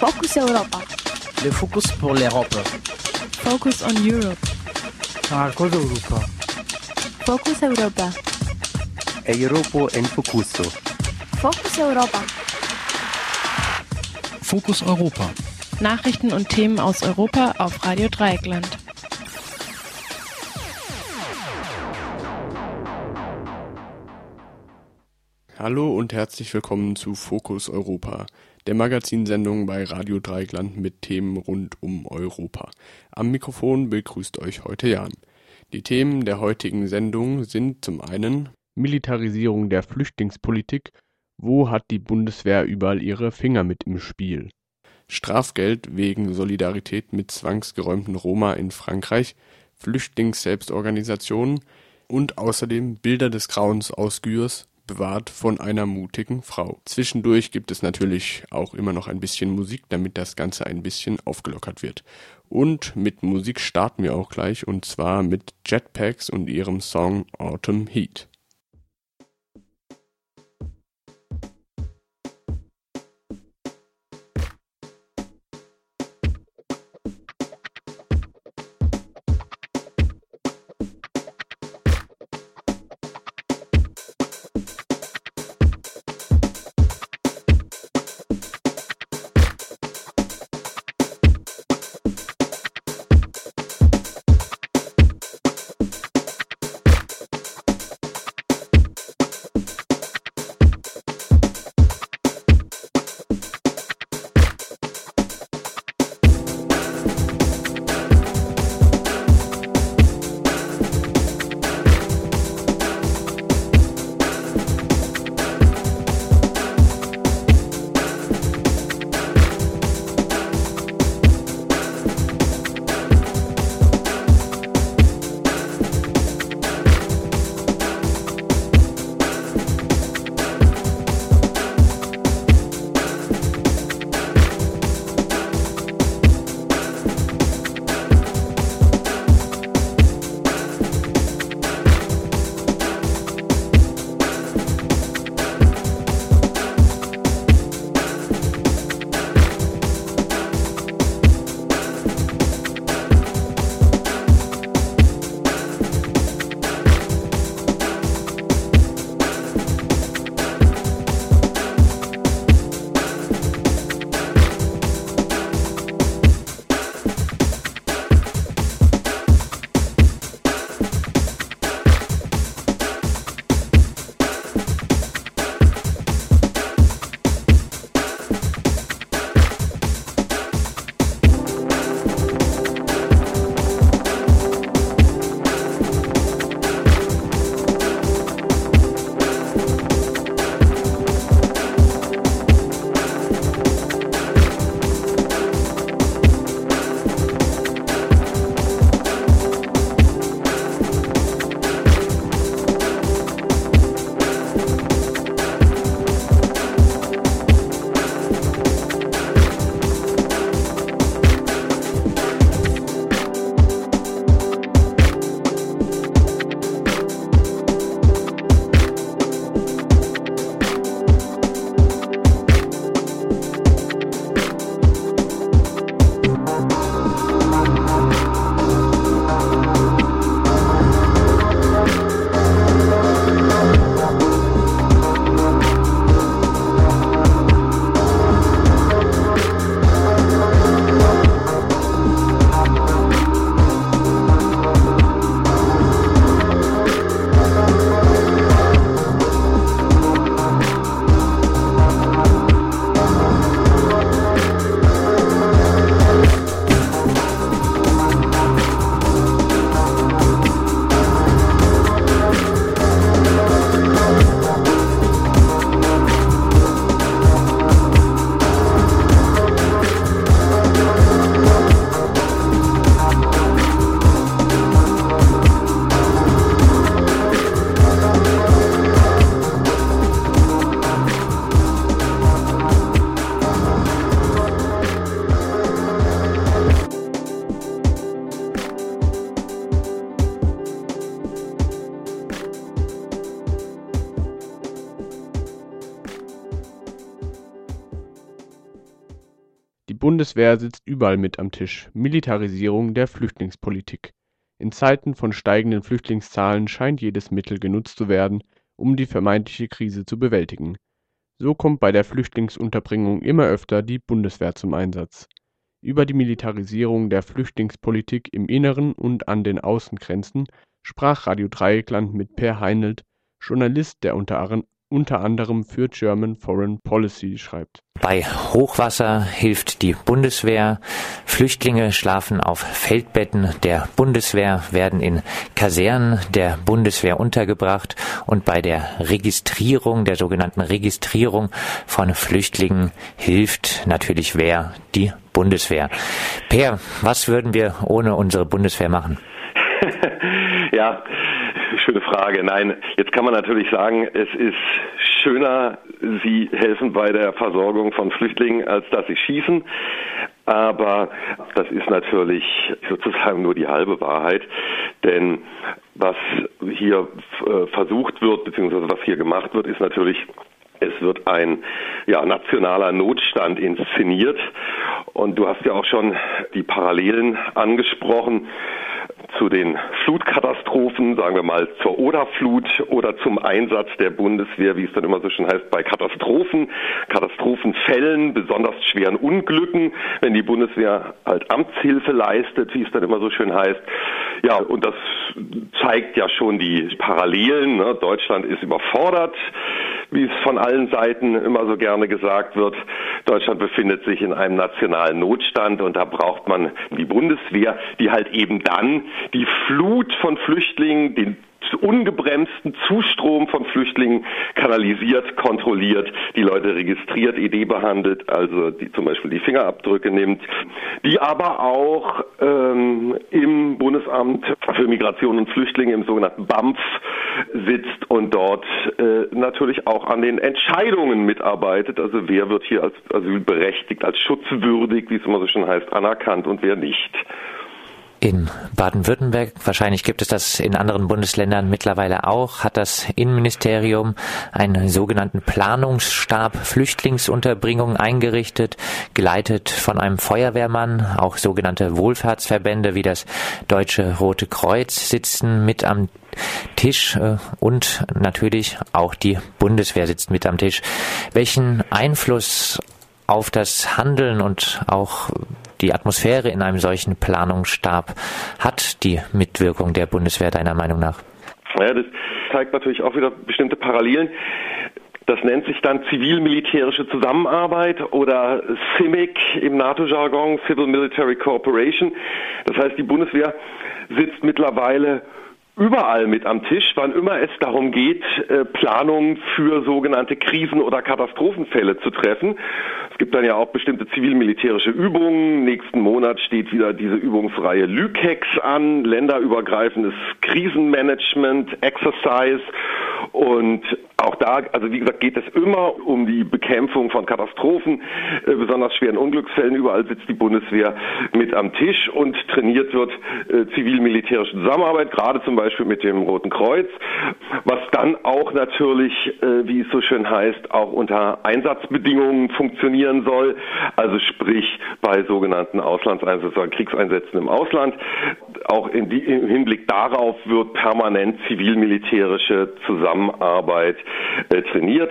Focus Europa. Le focus pour l'Europe. Focus on Europe. Marcos Europa. Focus Europa. Europo en Focuso. Focus Europa. Fokus Europa. Nachrichten und Themen aus Europa auf Radio Dreieckland. Hallo und herzlich willkommen zu Fokus Europa, der Magazinsendung bei Radio Dreieckland mit Themen rund um Europa. Am Mikrofon begrüßt euch heute Jan. Die Themen der heutigen Sendung sind zum einen Militarisierung der Flüchtlingspolitik, wo hat die Bundeswehr überall ihre Finger mit im Spiel? Strafgeld wegen Solidarität mit zwangsgeräumten Roma in Frankreich, Flüchtlingsselbstorganisationen und außerdem Bilder des Grauens aus Gürs, bewahrt von einer mutigen Frau. Zwischendurch gibt es natürlich auch immer noch ein bisschen Musik, damit das Ganze ein bisschen aufgelockert wird. Und mit Musik starten wir auch gleich und zwar mit Jetpacks und ihrem Song Autumn Heat. Bundeswehr sitzt überall mit am Tisch. Militarisierung der Flüchtlingspolitik. In Zeiten von steigenden Flüchtlingszahlen scheint jedes Mittel genutzt zu werden, um die vermeintliche Krise zu bewältigen. So kommt bei der Flüchtlingsunterbringung immer öfter die Bundeswehr zum Einsatz. Über die Militarisierung der Flüchtlingspolitik im Inneren und an den Außengrenzen sprach Radio Dreieckland mit Per Heinelt, Journalist, der unter unter anderem für German Foreign Policy schreibt. Bei Hochwasser hilft die Bundeswehr. Flüchtlinge schlafen auf Feldbetten der Bundeswehr, werden in Kasernen der Bundeswehr untergebracht und bei der Registrierung, der sogenannten Registrierung von Flüchtlingen hilft natürlich wer? Die Bundeswehr. Per, was würden wir ohne unsere Bundeswehr machen? ja, schöne Frage. Nein, jetzt kann man natürlich sagen, es ist schöner, sie helfen bei der Versorgung von Flüchtlingen, als dass sie schießen. Aber das ist natürlich sozusagen nur die halbe Wahrheit. Denn was hier äh, versucht wird, beziehungsweise was hier gemacht wird, ist natürlich es wird ein ja, nationaler Notstand inszeniert. Und du hast ja auch schon die Parallelen angesprochen zu den Flutkatastrophen, sagen wir mal zur Oderflut oder zum Einsatz der Bundeswehr, wie es dann immer so schön heißt, bei Katastrophen, Katastrophenfällen, besonders schweren Unglücken, wenn die Bundeswehr halt Amtshilfe leistet, wie es dann immer so schön heißt. Ja, und das zeigt ja schon die Parallelen. Ne? Deutschland ist überfordert wie es von allen Seiten immer so gerne gesagt wird. Deutschland befindet sich in einem nationalen Notstand und da braucht man die Bundeswehr, die halt eben dann die Flut von Flüchtlingen, den ungebremsten Zustrom von Flüchtlingen kanalisiert, kontrolliert, die Leute registriert, Idee behandelt, also die zum Beispiel die Fingerabdrücke nimmt, die aber auch ähm, im Bundesamt für Migration und Flüchtlinge im sogenannten BAMF sitzt und dort äh, natürlich auch an den Entscheidungen mitarbeitet. Also wer wird hier als asylberechtigt, als schutzwürdig, wie es immer so schon heißt, anerkannt und wer nicht. In Baden-Württemberg, wahrscheinlich gibt es das in anderen Bundesländern mittlerweile auch, hat das Innenministerium einen sogenannten Planungsstab Flüchtlingsunterbringung eingerichtet, geleitet von einem Feuerwehrmann. Auch sogenannte Wohlfahrtsverbände wie das Deutsche Rote Kreuz sitzen mit am Tisch äh, und natürlich auch die Bundeswehr sitzt mit am Tisch. Welchen Einfluss auf das Handeln und auch die Atmosphäre in einem solchen Planungsstab hat die Mitwirkung der Bundeswehr deiner Meinung nach? Ja, das zeigt natürlich auch wieder bestimmte Parallelen. Das nennt sich dann zivil-militärische Zusammenarbeit oder CIMIC im NATO-Jargon, Civil Military Cooperation. Das heißt, die Bundeswehr sitzt mittlerweile überall mit am Tisch, wann immer es darum geht, äh, Planungen für sogenannte Krisen- oder Katastrophenfälle zu treffen. Es gibt dann ja auch bestimmte zivil-militärische Übungen. Nächsten Monat steht wieder diese Übungsreihe LÜKEX an, länderübergreifendes Krisenmanagement, Exercise. Und auch da, also wie gesagt, geht es immer um die Bekämpfung von Katastrophen, äh, besonders schweren Unglücksfällen. Überall sitzt die Bundeswehr mit am Tisch und trainiert wird äh, zivil-militärische Zusammenarbeit, gerade zum Beispiel mit dem Roten Kreuz, was dann auch natürlich, äh, wie es so schön heißt, auch unter Einsatzbedingungen funktionieren soll. Also sprich bei sogenannten Auslandseinsätzen oder Kriegseinsätzen im Ausland. Auch die, im Hinblick darauf wird permanent zivil-militärische Zusammenarbeit äh, trainiert.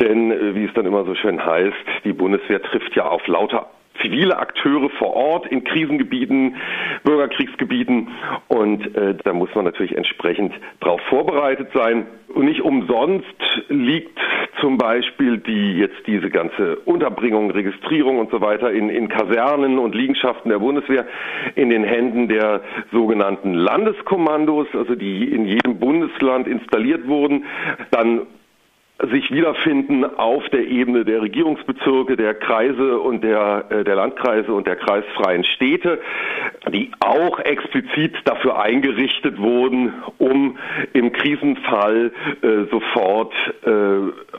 Denn, äh, wie es dann immer so schön heißt, die Bundeswehr trifft ja auf lauter zivile Akteure vor Ort in Krisengebieten, Bürgerkriegsgebieten und äh, da muss man natürlich entsprechend darauf vorbereitet sein. Und nicht umsonst liegt zum Beispiel die jetzt diese ganze Unterbringung, Registrierung und so weiter in, in Kasernen und Liegenschaften der Bundeswehr in den Händen der sogenannten Landeskommandos, also die in jedem Bundesland installiert wurden, dann sich wiederfinden auf der Ebene der Regierungsbezirke, der Kreise und der, äh, der Landkreise und der kreisfreien Städte, die auch explizit dafür eingerichtet wurden, um im Krisenfall äh, sofort äh,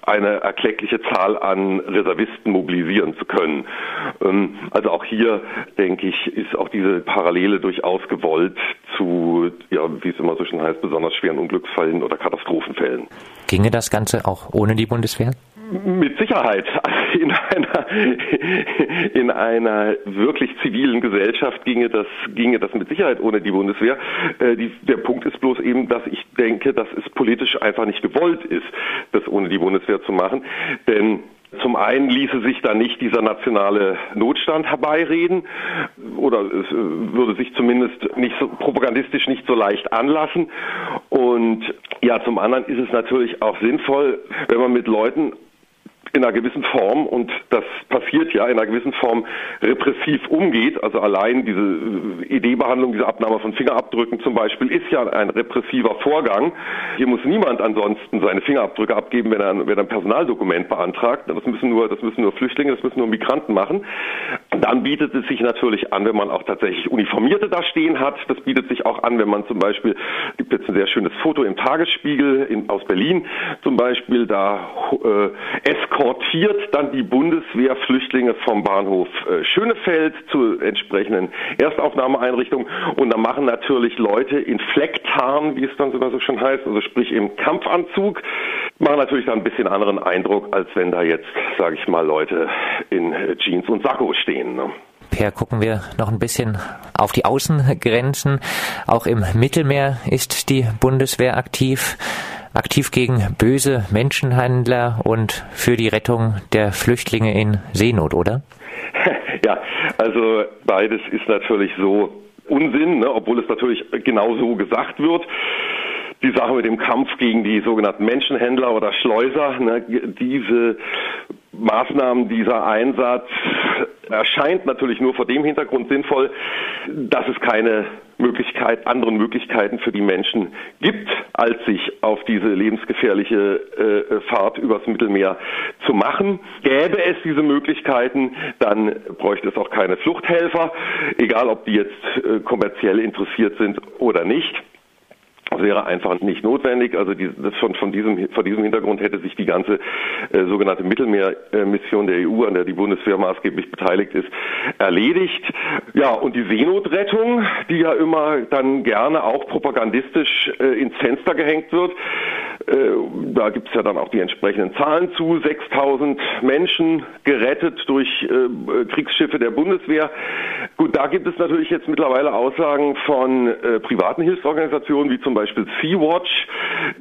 eine erkleckliche Zahl an Reservisten mobilisieren zu können. Ähm, also auch hier, denke ich, ist auch diese Parallele durchaus gewollt zu, ja, wie es immer so schön heißt, besonders schweren Unglücksfällen oder Katastrophenfällen. Ginge das Ganze auch ohne die Bundeswehr? Mit Sicherheit. In einer, in einer wirklich zivilen Gesellschaft ginge das, ginge das mit Sicherheit ohne die Bundeswehr. Äh, die, der Punkt ist bloß eben, dass ich denke, dass es politisch einfach nicht gewollt ist, das ohne die Bundeswehr zu machen. Denn zum einen ließe sich da nicht dieser nationale Notstand herbeireden oder es äh, würde sich zumindest nicht so propagandistisch nicht so leicht anlassen. Und ja, zum anderen ist es natürlich auch sinnvoll, wenn man mit Leuten in einer gewissen Form, und das passiert ja in einer gewissen Form, repressiv umgeht. Also allein diese äh, Ideebehandlung, diese Abnahme von Fingerabdrücken zum Beispiel, ist ja ein repressiver Vorgang. Hier muss niemand ansonsten seine Fingerabdrücke abgeben, wenn er, wenn er ein Personaldokument beantragt. Das müssen nur, das müssen nur Flüchtlinge, das müssen nur Migranten machen. Dann bietet es sich natürlich an, wenn man auch tatsächlich Uniformierte da stehen hat. Das bietet sich auch an, wenn man zum Beispiel, gibt jetzt ein sehr schönes Foto im Tagesspiegel in, aus Berlin zum Beispiel, da äh, Escort transportiert dann die Bundeswehr Flüchtlinge vom Bahnhof äh, Schönefeld zu entsprechenden Erstaufnahmeeinrichtungen. Und da machen natürlich Leute in Flecktarn, wie es dann sogar so schon heißt, also sprich im Kampfanzug, machen natürlich dann ein bisschen anderen Eindruck, als wenn da jetzt, sage ich mal, Leute in äh, Jeans und Sakko stehen. Ne? Per gucken wir noch ein bisschen auf die Außengrenzen. Auch im Mittelmeer ist die Bundeswehr aktiv aktiv gegen böse Menschenhandler und für die Rettung der Flüchtlinge in Seenot, oder? Ja, also beides ist natürlich so Unsinn, ne, obwohl es natürlich genau so gesagt wird die Sache mit dem Kampf gegen die sogenannten Menschenhändler oder Schleuser, ne, diese Maßnahmen, dieser Einsatz erscheint natürlich nur vor dem Hintergrund sinnvoll, dass es keine Möglichkeit, anderen Möglichkeiten für die Menschen gibt, als sich auf diese lebensgefährliche äh, Fahrt übers Mittelmeer zu machen. Gäbe es diese Möglichkeiten, dann bräuchte es auch keine Fluchthelfer, egal ob die jetzt äh, kommerziell interessiert sind oder nicht. Das wäre einfach nicht notwendig. Also die, das von, von diesem, vor diesem Hintergrund hätte sich die ganze äh, sogenannte Mittelmeermission der EU, an der die Bundeswehr maßgeblich beteiligt ist, erledigt. Ja, und die Seenotrettung, die ja immer dann gerne auch propagandistisch äh, ins Fenster gehängt wird, äh, da gibt es ja dann auch die entsprechenden Zahlen zu. 6000 Menschen gerettet durch äh, Kriegsschiffe der Bundeswehr. Gut, da gibt es natürlich jetzt mittlerweile Aussagen von äh, privaten Hilfsorganisationen, wie zum Beispiel Sea-Watch,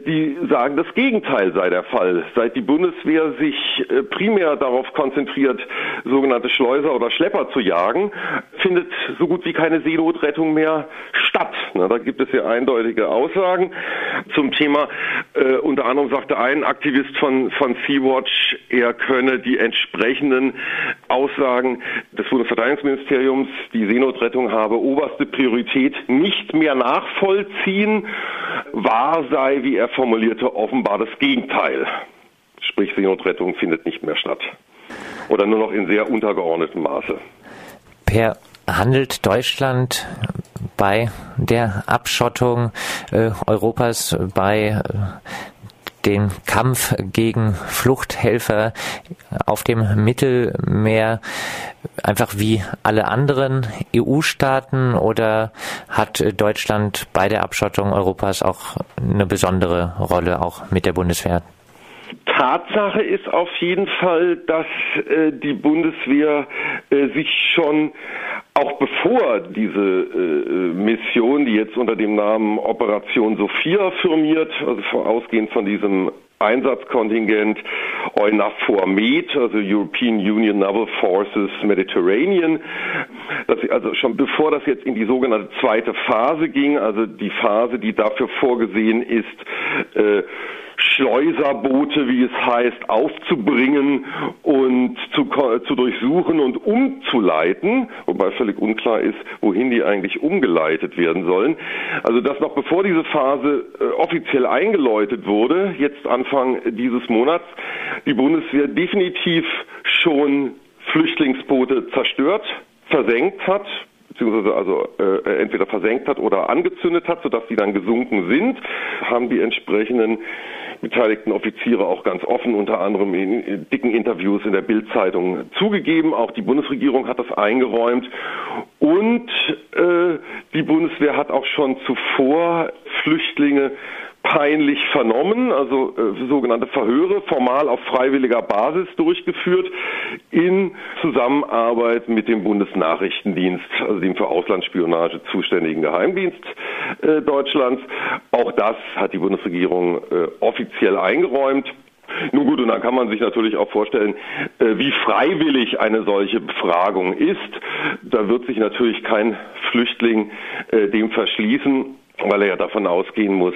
die sagen, das Gegenteil sei der Fall. Seit die Bundeswehr sich äh, primär darauf konzentriert, sogenannte Schleuser oder Schlepper zu jagen, findet so gut wie keine Seenotrettung mehr statt. Na, da gibt es ja eindeutige Aussagen zum Thema äh, unter anderem sagte ein Aktivist von, von Sea-Watch, er könne die entsprechenden Aussagen des Bundesverteidigungsministeriums, die Seenotrettung habe oberste Priorität, nicht mehr nachvollziehen. Wahr sei, wie er formulierte, offenbar das Gegenteil. Sprich, Seenotrettung findet nicht mehr statt. Oder nur noch in sehr untergeordnetem Maße. Per handelt Deutschland bei der Abschottung äh, Europas, bei äh, den Kampf gegen Fluchthelfer auf dem Mittelmeer einfach wie alle anderen EU-Staaten oder hat Deutschland bei der Abschottung Europas auch eine besondere Rolle, auch mit der Bundeswehr? Tatsache ist auf jeden Fall, dass äh, die Bundeswehr äh, sich schon auch bevor diese äh, Mission, die jetzt unter dem Namen Operation Sophia firmiert, also ausgehend von diesem Einsatzkontingent EUNAVFOR Med, also European Union Naval Forces Mediterranean, dass also schon bevor das jetzt in die sogenannte zweite Phase ging, also die Phase, die dafür vorgesehen ist, äh, Schleuserboote, wie es heißt, aufzubringen und zu, zu durchsuchen und umzuleiten, wobei völlig unklar ist, wohin die eigentlich umgeleitet werden sollen. Also dass noch bevor diese Phase äh, offiziell eingeläutet wurde, jetzt Anfang dieses Monats, die Bundeswehr definitiv schon Flüchtlingsboote zerstört, versenkt hat, beziehungsweise also äh, entweder versenkt hat oder angezündet hat, sodass die dann gesunken sind, haben die entsprechenden beteiligten Offiziere auch ganz offen, unter anderem in dicken Interviews in der Bildzeitung zugegeben. Auch die Bundesregierung hat das eingeräumt. Und äh, die Bundeswehr hat auch schon zuvor Flüchtlinge peinlich vernommen, also äh, sogenannte Verhöre, formal auf freiwilliger Basis durchgeführt, in Zusammenarbeit mit dem Bundesnachrichtendienst, also dem für Auslandsspionage zuständigen Geheimdienst äh, Deutschlands. Auch das hat die Bundesregierung äh, offiziell eingeräumt. Nun gut, und dann kann man sich natürlich auch vorstellen, äh, wie freiwillig eine solche Befragung ist. Da wird sich natürlich kein Flüchtling äh, dem verschließen weil er ja davon ausgehen muss,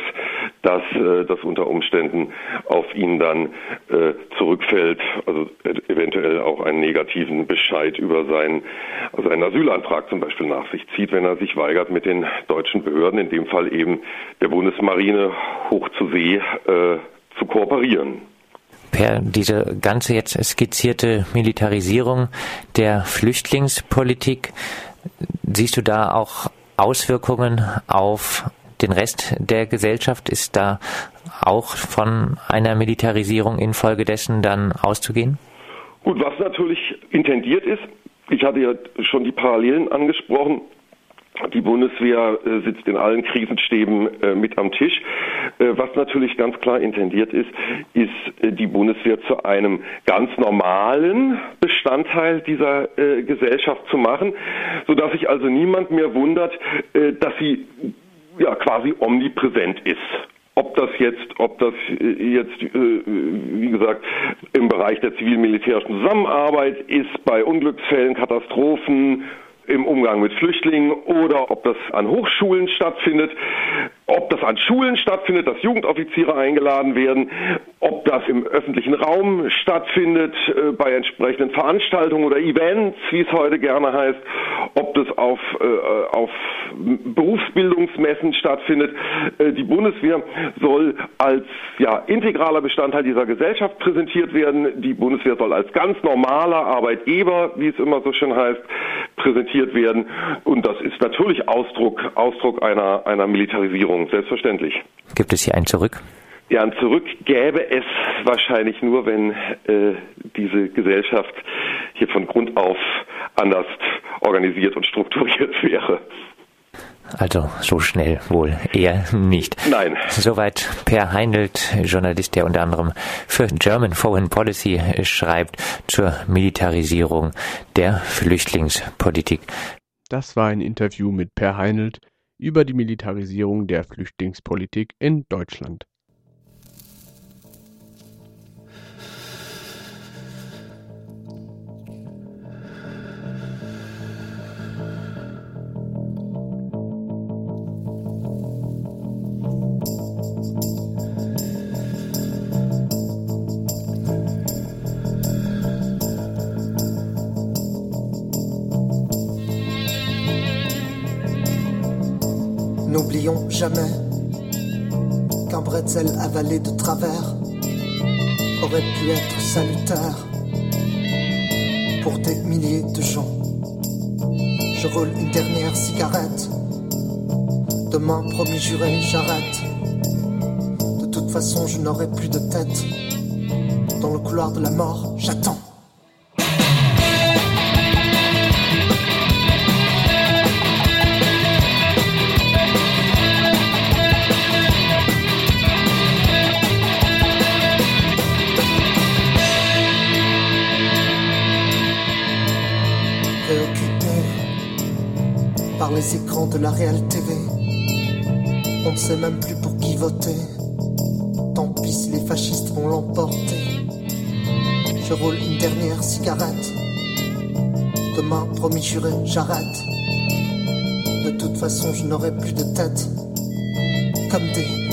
dass äh, das unter Umständen auf ihn dann äh, zurückfällt, also eventuell auch einen negativen Bescheid über seinen, also einen Asylantrag zum Beispiel nach sich zieht, wenn er sich weigert, mit den deutschen Behörden, in dem Fall eben der Bundesmarine, hoch zu See äh, zu kooperieren. Per diese ganze jetzt skizzierte Militarisierung der Flüchtlingspolitik, siehst du da auch Auswirkungen auf den Rest der Gesellschaft? Ist da auch von einer Militarisierung infolgedessen dann auszugehen? Gut, was natürlich intendiert ist, ich hatte ja schon die Parallelen angesprochen, die Bundeswehr äh, sitzt in allen Krisenstäben äh, mit am Tisch. Äh, was natürlich ganz klar intendiert ist, ist die Bundeswehr zu einem ganz normalen Bestandteil dieser Gesellschaft zu machen, sodass sich also niemand mehr wundert, dass sie ja quasi omnipräsent ist. Ob das jetzt, ob das jetzt, wie gesagt, im Bereich der zivil-militärischen Zusammenarbeit ist, bei Unglücksfällen, Katastrophen, im Umgang mit Flüchtlingen oder ob das an Hochschulen stattfindet, ob das an Schulen stattfindet, dass Jugendoffiziere eingeladen werden, ob das im öffentlichen Raum stattfindet, äh, bei entsprechenden Veranstaltungen oder Events, wie es heute gerne heißt, ob das auf, äh, auf Berufsbildungsmessen stattfindet. Äh, die Bundeswehr soll als ja, integraler Bestandteil dieser Gesellschaft präsentiert werden. Die Bundeswehr soll als ganz normaler Arbeitgeber, wie es immer so schön heißt, präsentiert werden. Und das ist natürlich Ausdruck, Ausdruck einer, einer Militarisierung, selbstverständlich. Gibt es hier ein Zurück? Ja, ein Zurück gäbe es wahrscheinlich nur, wenn äh, diese Gesellschaft hier von Grund auf anders organisiert und strukturiert wäre. Also so schnell wohl eher nicht. Nein. Soweit Per Heindelt, Journalist, der unter anderem für German Foreign Policy schreibt zur Militarisierung der Flüchtlingspolitik. Das war ein Interview mit Per Heindelt über die Militarisierung der Flüchtlingspolitik in Deutschland. N'oublions jamais qu'un bretzel avalé de travers aurait pu être salutaire pour des milliers de gens. Je roule une dernière cigarette. Demain, promis juré, j'arrête. De toute façon, je n'aurai plus de tête. Dans le couloir de la mort, j'attends. Les écrans de la Real TV. On ne sait même plus pour qui voter. Tant pis les fascistes vont l'emporter. Je roule une dernière cigarette. Demain, promis juré, j'arrête. De toute façon, je n'aurai plus de tête. Comme des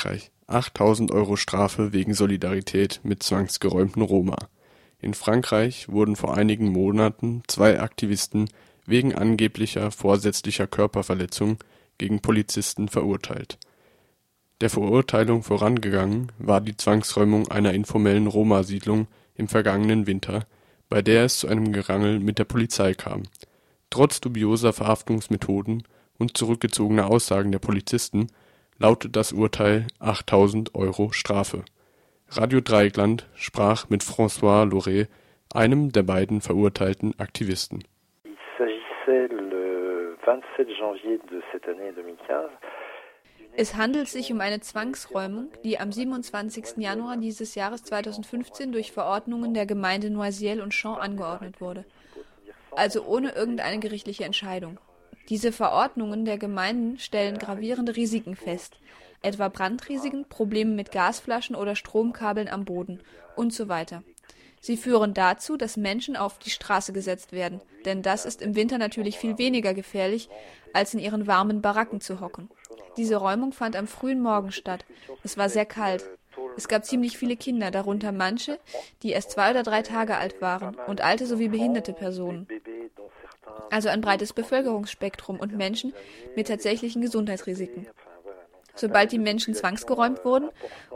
Frankreich 8000 Euro Strafe wegen Solidarität mit zwangsgeräumten Roma. In Frankreich wurden vor einigen Monaten zwei Aktivisten wegen angeblicher vorsätzlicher Körperverletzung gegen Polizisten verurteilt. Der Verurteilung vorangegangen war die Zwangsräumung einer informellen Roma-Siedlung im vergangenen Winter, bei der es zu einem Gerangel mit der Polizei kam. Trotz dubioser Verhaftungsmethoden und zurückgezogener Aussagen der Polizisten lautet das Urteil 8000 Euro Strafe. Radio Dreieckland sprach mit François Loret, einem der beiden verurteilten Aktivisten. Il s'agissait le 27 janvier de cette année 2015 es handelt sich um eine Zwangsräumung, die am 27. Januar dieses Jahres 2015 durch Verordnungen der Gemeinde Noisiel und Champs angeordnet wurde, also ohne irgendeine gerichtliche Entscheidung. Diese Verordnungen der Gemeinden stellen gravierende Risiken fest, etwa Brandrisiken, Probleme mit Gasflaschen oder Stromkabeln am Boden und so weiter. Sie führen dazu, dass Menschen auf die Straße gesetzt werden, denn das ist im Winter natürlich viel weniger gefährlich, als in ihren warmen Baracken zu hocken. Diese Räumung fand am frühen Morgen statt. Es war sehr kalt. Es gab ziemlich viele Kinder, darunter manche, die erst zwei oder drei Tage alt waren, und alte sowie behinderte Personen. Also ein breites Bevölkerungsspektrum und Menschen mit tatsächlichen Gesundheitsrisiken. Sobald die Menschen zwangsgeräumt wurden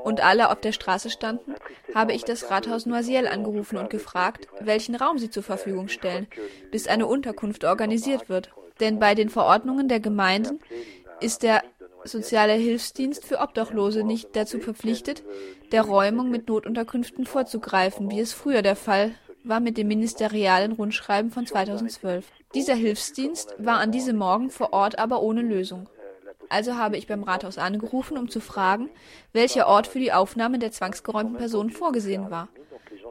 und alle auf der Straße standen, habe ich das Rathaus Noisiel angerufen und gefragt, welchen Raum sie zur Verfügung stellen, bis eine Unterkunft organisiert wird. Denn bei den Verordnungen der Gemeinden ist der soziale Hilfsdienst für Obdachlose nicht dazu verpflichtet, der Räumung mit Notunterkünften vorzugreifen, wie es früher der Fall war mit dem ministerialen Rundschreiben von 2012. Dieser Hilfsdienst war an diesem Morgen vor Ort aber ohne Lösung. Also habe ich beim Rathaus angerufen, um zu fragen, welcher Ort für die Aufnahme der zwangsgeräumten Personen vorgesehen war.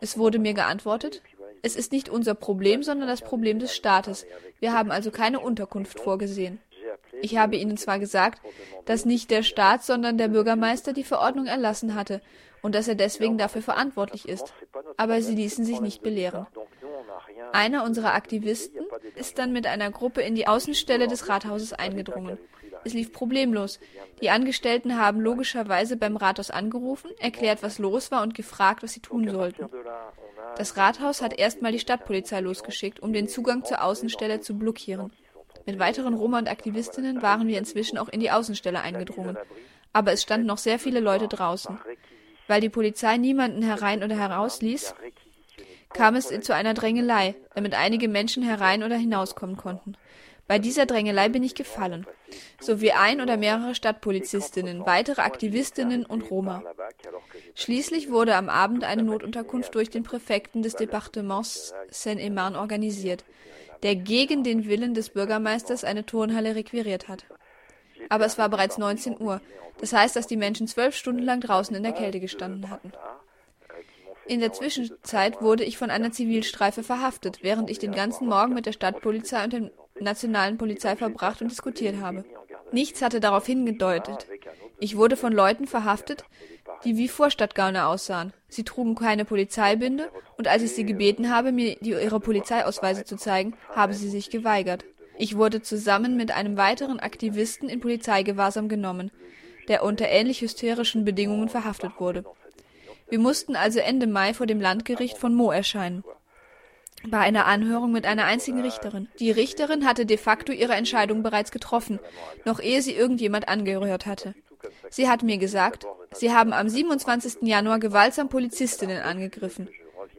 Es wurde mir geantwortet, es ist nicht unser Problem, sondern das Problem des Staates. Wir haben also keine Unterkunft vorgesehen. Ich habe ihnen zwar gesagt, dass nicht der Staat, sondern der Bürgermeister die Verordnung erlassen hatte und dass er deswegen dafür verantwortlich ist, aber sie ließen sich nicht belehren. Einer unserer Aktivisten ist dann mit einer Gruppe in die Außenstelle des Rathauses eingedrungen. Es lief problemlos. Die Angestellten haben logischerweise beim Rathaus angerufen, erklärt, was los war und gefragt, was sie tun sollten. Das Rathaus hat erstmal die Stadtpolizei losgeschickt, um den Zugang zur Außenstelle zu blockieren. Mit weiteren Roma und Aktivistinnen waren wir inzwischen auch in die Außenstelle eingedrungen. Aber es standen noch sehr viele Leute draußen. Weil die Polizei niemanden herein oder heraus ließ, kam es zu einer Drängelei, damit einige Menschen herein oder hinauskommen konnten. Bei dieser Drängelei bin ich gefallen, sowie ein oder mehrere Stadtpolizistinnen, weitere Aktivistinnen und Roma. Schließlich wurde am Abend eine Notunterkunft durch den Präfekten des Departements Seine-et-Marne organisiert der gegen den Willen des Bürgermeisters eine Turnhalle requiriert hat. Aber es war bereits 19 Uhr. Das heißt, dass die Menschen zwölf Stunden lang draußen in der Kälte gestanden hatten. In der Zwischenzeit wurde ich von einer Zivilstreife verhaftet, während ich den ganzen Morgen mit der Stadtpolizei und der nationalen Polizei verbracht und diskutiert habe. Nichts hatte darauf hingedeutet. Ich wurde von Leuten verhaftet, die wie Vorstadtgauner aussahen. Sie trugen keine Polizeibinde und als ich sie gebeten habe, mir ihre Polizeiausweise zu zeigen, haben sie sich geweigert. Ich wurde zusammen mit einem weiteren Aktivisten in Polizeigewahrsam genommen, der unter ähnlich hysterischen Bedingungen verhaftet wurde. Wir mussten also Ende Mai vor dem Landgericht von Mo erscheinen. Bei einer Anhörung mit einer einzigen Richterin. Die Richterin hatte de facto ihre Entscheidung bereits getroffen, noch ehe sie irgendjemand angehört hatte. Sie hat mir gesagt, Sie haben am 27. Januar gewaltsam Polizistinnen angegriffen.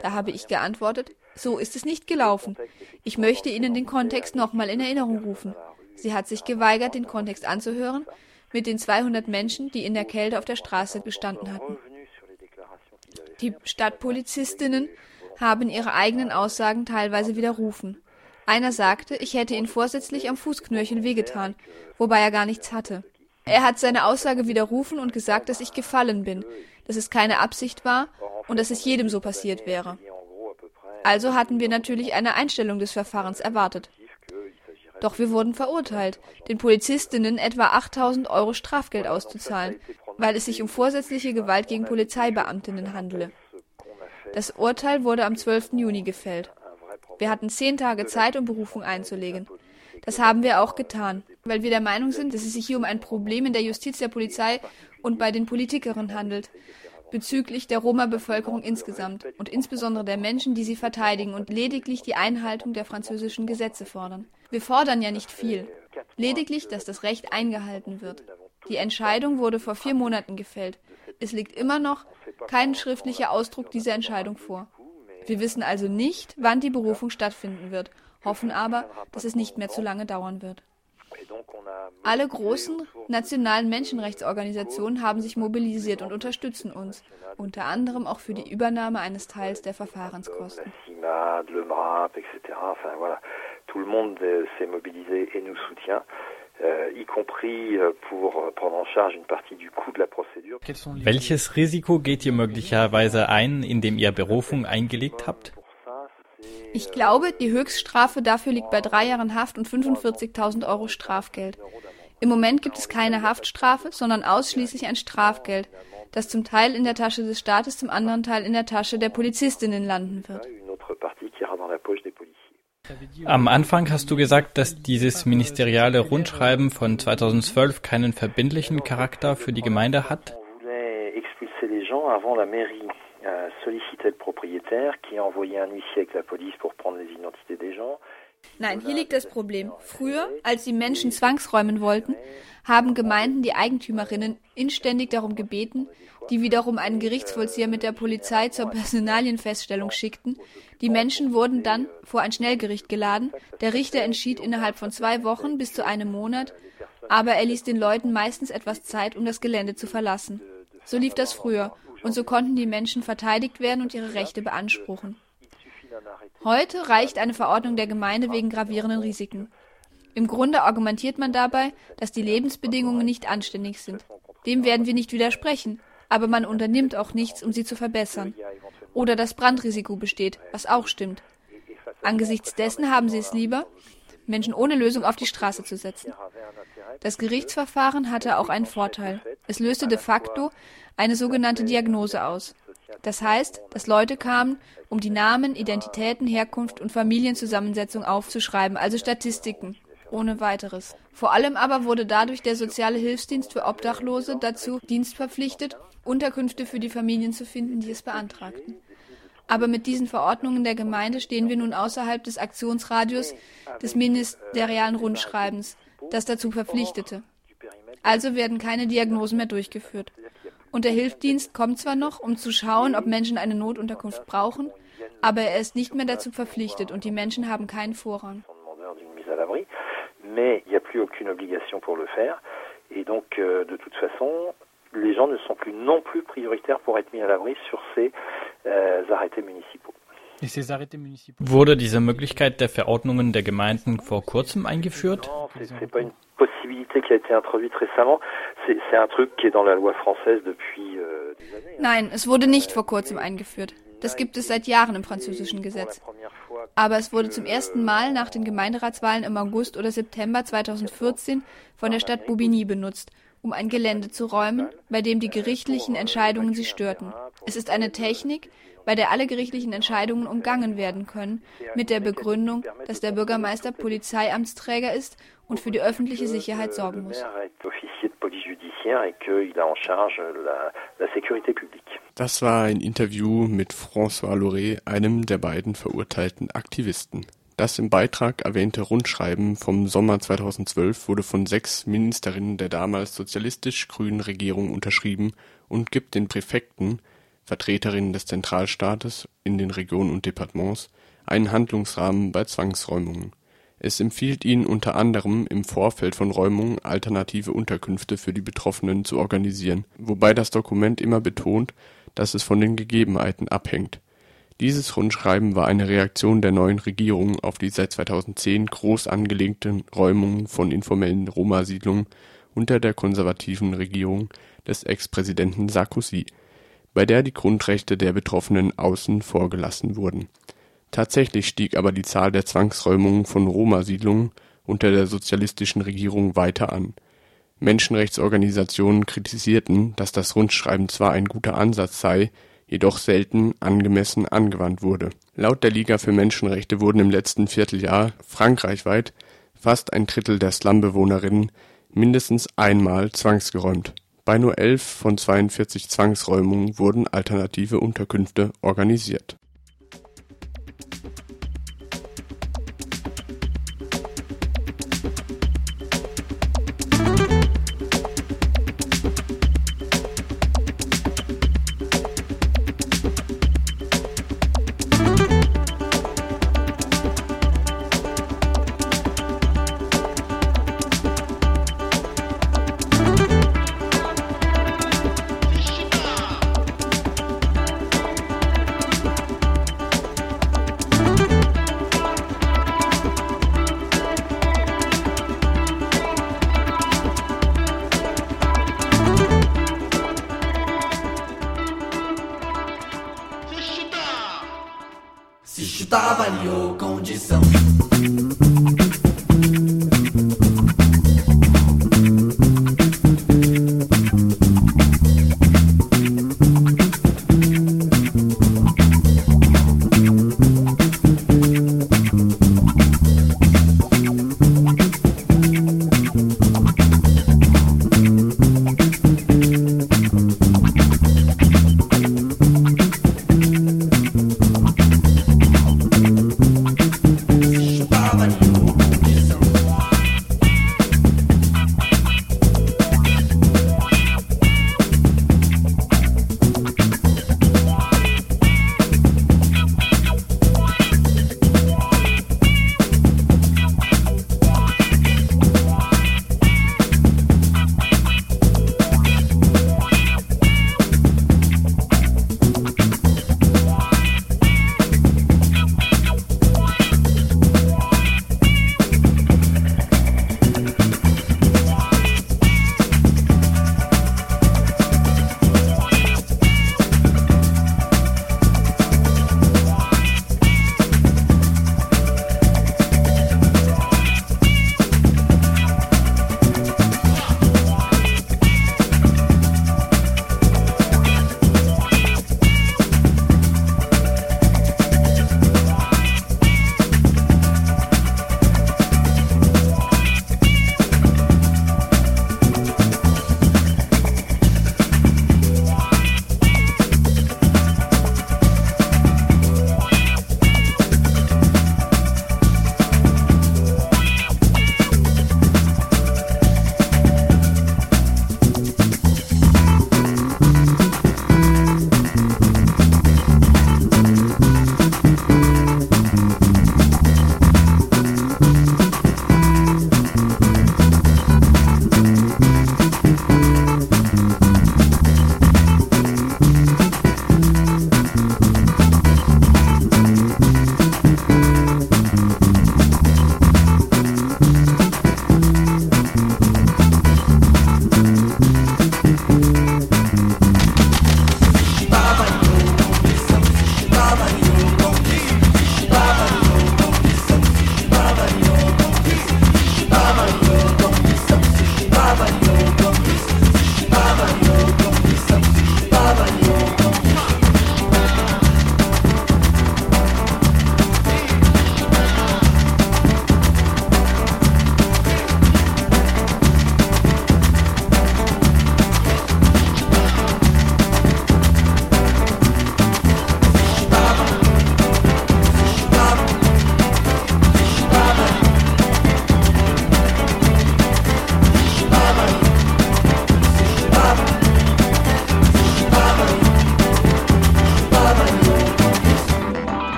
Da habe ich geantwortet, so ist es nicht gelaufen. Ich möchte Ihnen den Kontext nochmal in Erinnerung rufen. Sie hat sich geweigert, den Kontext anzuhören, mit den 200 Menschen, die in der Kälte auf der Straße gestanden hatten. Die Stadtpolizistinnen haben ihre eigenen Aussagen teilweise widerrufen. Einer sagte, ich hätte ihn vorsätzlich am Fußknöchel wehgetan, wobei er gar nichts hatte. Er hat seine Aussage widerrufen und gesagt, dass ich gefallen bin, dass es keine Absicht war und dass es jedem so passiert wäre. Also hatten wir natürlich eine Einstellung des Verfahrens erwartet. Doch wir wurden verurteilt, den Polizistinnen etwa 8000 Euro Strafgeld auszuzahlen, weil es sich um vorsätzliche Gewalt gegen Polizeibeamtinnen handele. Das Urteil wurde am 12. Juni gefällt. Wir hatten zehn Tage Zeit, um Berufung einzulegen. Das haben wir auch getan. weil wir der Meinung sind, dass es sich hier um ein Problem in der Justiz der Polizei und bei den Politikerinnen handelt, bezüglich der Roma-Bevölkerung insgesamt und insbesondere der Menschen, die sie verteidigen und lediglich die Einhaltung der französischen Gesetze fordern. Wir fordern ja nicht viel, lediglich, dass das Recht eingehalten wird. Die Entscheidung wurde vor vier Monaten gefällt. Es liegt immer noch kein schriftlicher Ausdruck dieser Entscheidung vor. Wir wissen also nicht, wann die Berufung stattfinden wird, hoffen aber, dass es nicht mehr zu lange dauern wird. Alle großen nationalen Menschenrechtsorganisationen haben sich mobilisiert und unterstützen uns, unter anderem auch für die Übernahme eines Teils der Verfahrenskosten. Tout le monde s'est mobilisé et nous soutient. Euh, euh. Welches Risiko geht ihr möglicherweise ein, indem ihr Berufung eingelegt habt? Ich glaube, die Höchststrafe dafür liegt bei drei Jahren Haft und 45.000 Euro Strafgeld. Im Moment gibt es keine Haftstrafe, sondern ausschließlich ein Strafgeld, das zum Teil in der Tasche des Staates, zum anderen Teil in der Tasche der Polizistinnen landen wird. Am Anfang hast du gesagt, dass dieses ministeriale Rundschreiben von 2012 keinen verbindlichen Charakter für die Gemeinde hat. Nein, hier liegt das Problem. Früher, als die Menschen zwangsräumen wollten, haben Gemeinden die Eigentümerinnen inständig darum gebeten, die wiederum einen Gerichtsvollzieher mit der Polizei zur Personalienfeststellung schickten. Die Menschen wurden dann vor ein Schnellgericht geladen. Der Richter entschied innerhalb von zwei Wochen bis zu einem Monat, aber er ließ den Leuten meistens etwas Zeit, um das Gelände zu verlassen. So lief das früher und so konnten die Menschen verteidigt werden und ihre Rechte beanspruchen. Heute reicht eine Verordnung der Gemeinde wegen gravierenden Risiken. Im Grunde argumentiert man dabei, dass die Lebensbedingungen nicht anständig sind. Dem werden wir nicht widersprechen, aber man unternimmt auch nichts, um sie zu verbessern. Oder das Brandrisiko besteht, was auch stimmt. Angesichts dessen haben sie es lieber, Menschen ohne Lösung auf die Straße zu setzen. Das Gerichtsverfahren hatte auch einen Vorteil. Es löste de facto eine sogenannte Diagnose aus. Das heißt, dass Leute kamen, um die Namen, Identitäten, Herkunft und Familienzusammensetzung aufzuschreiben, also Statistiken, ohne weiteres. Vor allem aber wurde dadurch der soziale Hilfsdienst für Obdachlose dazu dienstverpflichtet, Unterkünfte für die Familien zu finden, die es beantragten. Aber mit diesen Verordnungen der Gemeinde stehen wir nun außerhalb des Aktionsradius des ministerialen Rundschreibens, das dazu verpflichtete. Also werden keine Diagnosen mehr durchgeführt. Und der Hilfsdienst kommt zwar noch, um zu schauen, ob Menschen eine Notunterkunft brauchen, aber er ist nicht mehr dazu verpflichtet und die Menschen haben keinen Vorrang. Mais il n'y a plus aucune obligation pour le faire. Et donc, euh, de toute façon, les gens ne sont plus non plus prioritaires pour être mis à l'abri sur ces euh, arrêtés municipaux. Wurde diese Möglichkeit der Verordnungen der Gemeinden vor kurzem eingeführt? possibilité qui a été introduite récemment. C'est un truc qui est dans la loi française depuis euh. Nein, es wurde nicht vor kurzem eingeführt. Das gibt es seit Jahren im französischen Gesetz. Aber es wurde zum ersten Mal nach den Gemeinderatswahlen im August oder September 2014 von der Stadt Bobigny benutzt, um ein Gelände zu räumen, bei dem die gerichtlichen Entscheidungen sie störten. Es ist eine Technik, bei der alle gerichtlichen Entscheidungen umgangen werden können, mit der Begründung, dass der Bürgermeister Polizeiamtsträger ist und für die öffentliche Sicherheit sorgen muss. Das war ein Interview mit François Loret, einem der beiden verurteilten Aktivisten. Das im Beitrag erwähnte Rundschreiben vom Sommer 2012 wurde von sechs Ministerinnen der damals sozialistisch-grünen Regierung unterschrieben und gibt den Präfekten Vertreterinnen des Zentralstaates in den Regionen und Departements einen Handlungsrahmen bei Zwangsräumungen. Es empfiehlt ihnen unter anderem im Vorfeld von Räumungen alternative Unterkünfte für die Betroffenen zu organisieren, wobei das Dokument immer betont, dass es von den Gegebenheiten abhängt. Dieses Rundschreiben war eine Reaktion der neuen Regierung auf die seit 2010 groß angelegten Räumungen von informellen Roma-Siedlungen unter der konservativen Regierung des Ex-Präsidenten Sarkozy bei der die Grundrechte der Betroffenen außen vor gelassen wurden. Tatsächlich stieg aber die Zahl der Zwangsräumungen von Roma-Siedlungen unter der sozialistischen Regierung weiter an. Menschenrechtsorganisationen kritisierten, dass das Rundschreiben zwar ein guter Ansatz sei, jedoch selten angemessen angewandt wurde. Laut der Liga für Menschenrechte wurden im letzten Vierteljahr frankreichweit fast ein Drittel der Slumbewohnerinnen, mindestens einmal zwangsgeräumt. Bei nur elf von 42 Zwangsräumungen wurden alternative Unterkünfte organisiert. estava em ou condição.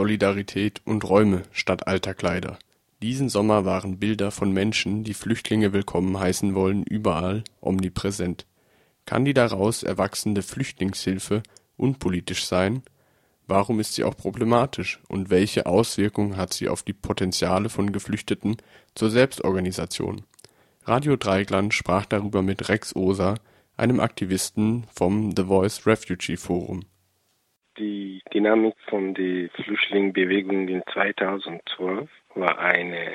Solidarität und Räume statt alter Kleider. Diesen Sommer waren Bilder von Menschen, die Flüchtlinge willkommen heißen wollen, überall omnipräsent. Kann die daraus erwachsende Flüchtlingshilfe unpolitisch sein? Warum ist sie auch problematisch und welche Auswirkungen hat sie auf die Potenziale von Geflüchteten zur Selbstorganisation? Radio Dreigland sprach darüber mit Rex Oser, einem Aktivisten vom The Voice Refugee Forum. Die Dynamik von der Flüchtlingsbewegung in 2012 war eine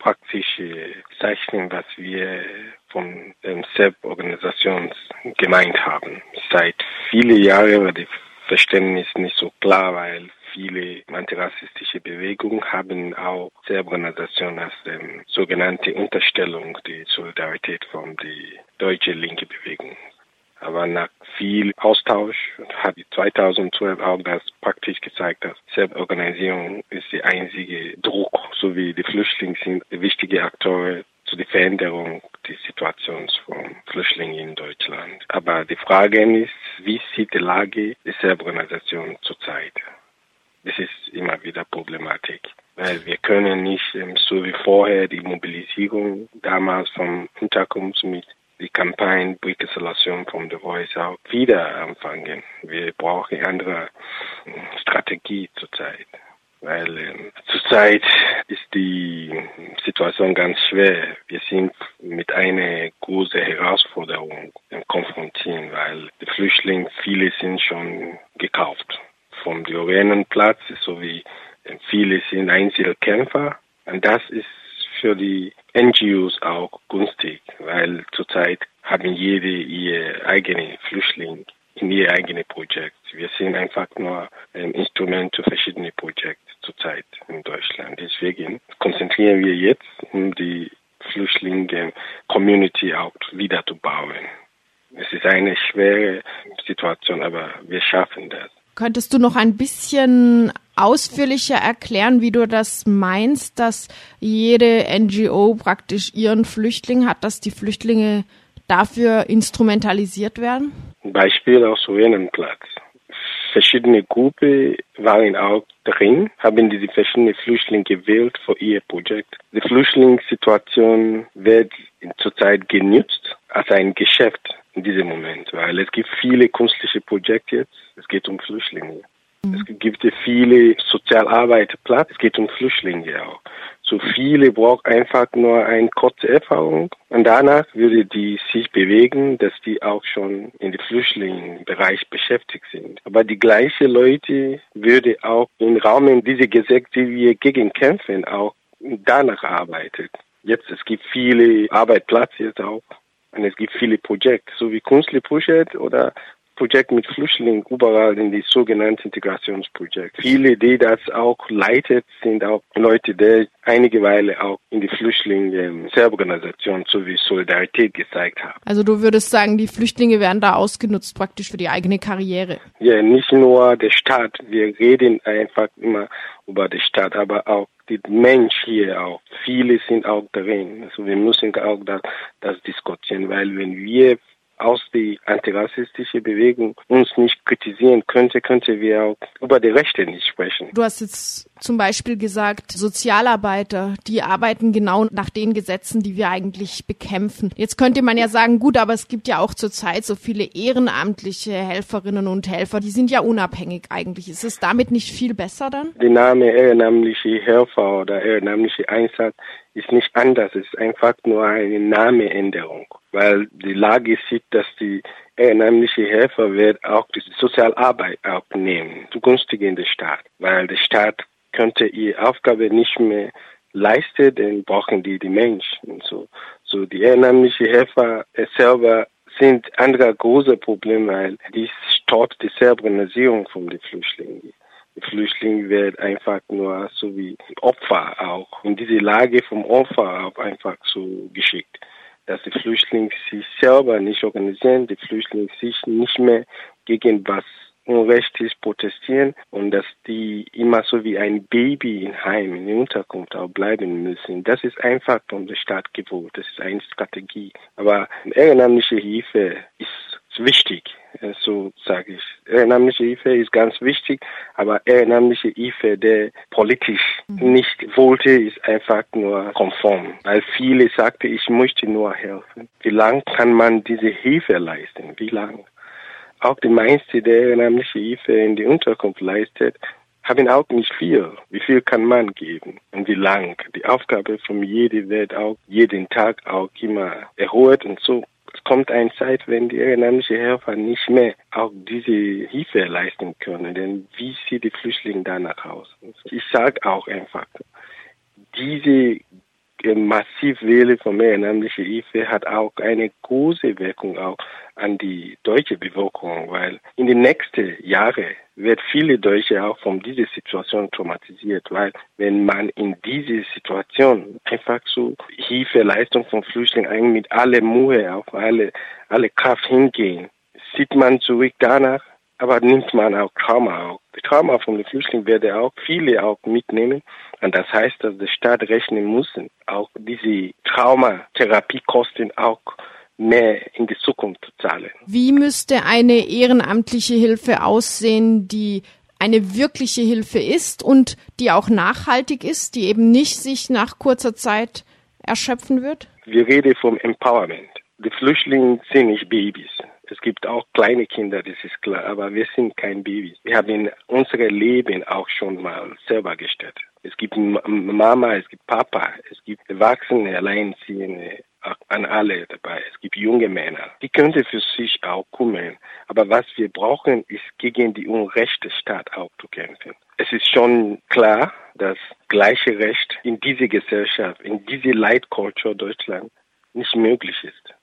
praktische Zeichnung, was wir von der Selbstorganisation gemeint haben. Seit vielen Jahren war das Verständnis nicht so klar, weil viele antirassistische Bewegungen haben auch Selbstorganisation als ähm, sogenannte Unterstellung die Solidarität von der deutschen linke Bewegung. Aber nach viel Austausch hat 2012 auch das praktisch gezeigt, dass Selbstorganisierung ist der einzige Druck, sowie die Flüchtlinge sind wichtige Akteure zu der Veränderung der Situation von Flüchtlingen in Deutschland. Aber die Frage ist, wie sieht die Lage der Selbstorganisation zurzeit? Das ist immer wieder Problematik. Weil wir können nicht, so wie vorher, die Mobilisierung damals vom Unterkunft mit die Kampagne Brick Isolation von The Voice auch wieder anfangen. Wir brauchen andere Strategie zurzeit. Weil ähm, zurzeit ist die Situation ganz schwer. Wir sind mit einer großen Herausforderung konfrontiert, weil die Flüchtlinge, viele sind schon gekauft. Vom Diorenenplatz sowie viele sind Einzelkämpfer. Und das ist für die NGOs auch günstig, weil zurzeit haben jede ihr eigene Flüchtling in ihr eigene Projekt. Wir sind einfach nur ein Instrument für verschiedene Projekte zurzeit in Deutschland. Deswegen konzentrieren wir jetzt, um die Flüchtlinge-Community auch wieder zu bauen. Es ist eine schwere Situation, aber wir schaffen das. Könntest du noch ein bisschen ausführlicher erklären, wie du das meinst, dass jede NGO praktisch ihren Flüchtling hat, dass die Flüchtlinge dafür instrumentalisiert werden? Beispiel aus Ruinenplatz. Verschiedene Gruppen waren auch drin, haben diese verschiedenen Flüchtlinge gewählt für ihr Projekt. Die Flüchtlingssituation wird zurzeit genutzt als ein Geschäft in diesem Moment, weil es gibt viele künstliche Projekte jetzt. Es geht um Flüchtlinge. Es gibt viele Sozialarbeiterplatz. Es geht um Flüchtlinge auch. So viele brauchen einfach nur eine kurze Erfahrung und danach würde die sich bewegen, dass die auch schon in dem Flüchtlingsbereich beschäftigt sind. Aber die gleichen Leute würde auch im Rahmen dieser Gesetze, die wir gegen kämpfen, auch danach arbeitet. Jetzt, es gibt viele Arbeitsplätze jetzt auch. Und es gibt viele Projekte, so wie Kunstprojekt oder Projekt mit Flüchtlingen überall in die sogenannten Integrationsprojekte. Viele, die das auch leitet, sind auch Leute, die einige Weile auch in die Flüchtlinge-Selbstorganisation sowie Solidarität gezeigt haben. Also du würdest sagen, die Flüchtlinge werden da ausgenutzt praktisch für die eigene Karriere? Ja, nicht nur der Staat. Wir reden einfach immer über die Stadt, aber auch die Mensch hier auch. Viele sind auch drin. Also wir müssen auch das, das diskutieren, weil wenn wir aus der antirassistischen Bewegung uns nicht kritisieren könnte, könnte wir auch über die Rechte nicht sprechen. Du hast jetzt zum Beispiel gesagt, Sozialarbeiter, die arbeiten genau nach den Gesetzen, die wir eigentlich bekämpfen. Jetzt könnte man ja sagen, gut, aber es gibt ja auch zurzeit so viele ehrenamtliche Helferinnen und Helfer, die sind ja unabhängig eigentlich. Ist es damit nicht viel besser dann? Der Name ehrenamtliche Helfer oder ehrenamtliche Einsatz ist nicht anders. Es ist einfach nur eine Nameänderung, weil die Lage sieht, dass die ehrenamtliche Helfer wird auch die Sozialarbeit aufnehmen, zugunsten des Staat, weil der Staat könnte ihre Aufgabe nicht mehr leisten, dann brauchen die die Menschen. So, so die ehrenamtliche Helfer selber sind andere große Probleme, weil dies stört die Selbstorganisierung von den Flüchtlingen. Die Flüchtlinge werden einfach nur so wie Opfer auch in diese Lage vom Opfer auch einfach so geschickt dass die Flüchtlinge sich selber nicht organisieren, die Flüchtlinge sich nicht mehr gegen was unrechtlich protestieren und dass die immer so wie ein Baby in Heim, in der Unterkunft auch bleiben müssen. Das ist einfach von der Staat gewollt. Das ist eine Strategie. Aber ehrenamtliche Hilfe ist wichtig, äh, so sage ich. Ehrenamtliche Hilfe ist ganz wichtig, aber ehrenamtliche Hilfe, der politisch Mhm. nicht wollte, ist einfach nur konform. Weil viele sagten, ich möchte nur helfen. Wie lange kann man diese Hilfe leisten? Wie lange? Auch die meisten, der ehrenamtliche Hilfe in die Unterkunft leistet, haben auch nicht viel. Wie viel kann man geben und wie lang? Die Aufgabe von jedem wird auch jeden Tag auch immer erhöht und so. Kommt eine Zeit, wenn die ehrenamtlichen Helfer nicht mehr auch diese Hilfe leisten können. Denn wie sieht die Flüchtlinge danach aus? Ich sage auch einfach, diese Massivwelle von ehrenamtlicher Hilfe hat auch eine große Wirkung auch an die deutsche Bevölkerung, weil in den nächsten Jahren wird viele Deutsche auch von dieser Situation traumatisiert, weil wenn man in diese Situation einfach so Hilfeleistung von Flüchtlingen eigentlich mit aller Mühe auf alle, alle Kraft hingehen, sieht man zurück danach, aber nimmt man auch Trauma auch. Die Trauma von den Flüchtlingen werde auch viele auch mitnehmen. Und das heißt, dass der Staat rechnen muss, auch diese Traumatherapiekosten auch mehr in die Zukunft zu zahlen. Wie müsste eine ehrenamtliche Hilfe aussehen, die eine wirkliche Hilfe ist und die auch nachhaltig ist, die eben nicht sich nach kurzer Zeit erschöpfen wird? Wir reden vom Empowerment. Die Flüchtlinge sind nicht Babys. Es gibt auch kleine Kinder, das ist klar, aber wir sind kein Babys. Wir haben unser Leben auch schon mal selber gestellt. Es gibt Mama, es gibt Papa, es gibt Erwachsene, Alleinziehende, an alle dabei. Es gibt junge Männer. Die könnten für sich auch kümmern. Aber was wir brauchen, ist gegen die unrechte Staat auch zu kämpfen. Es ist schon klar, dass gleiche Recht in dieser Gesellschaft, in dieser Leitkultur Deutschland nicht möglich ist.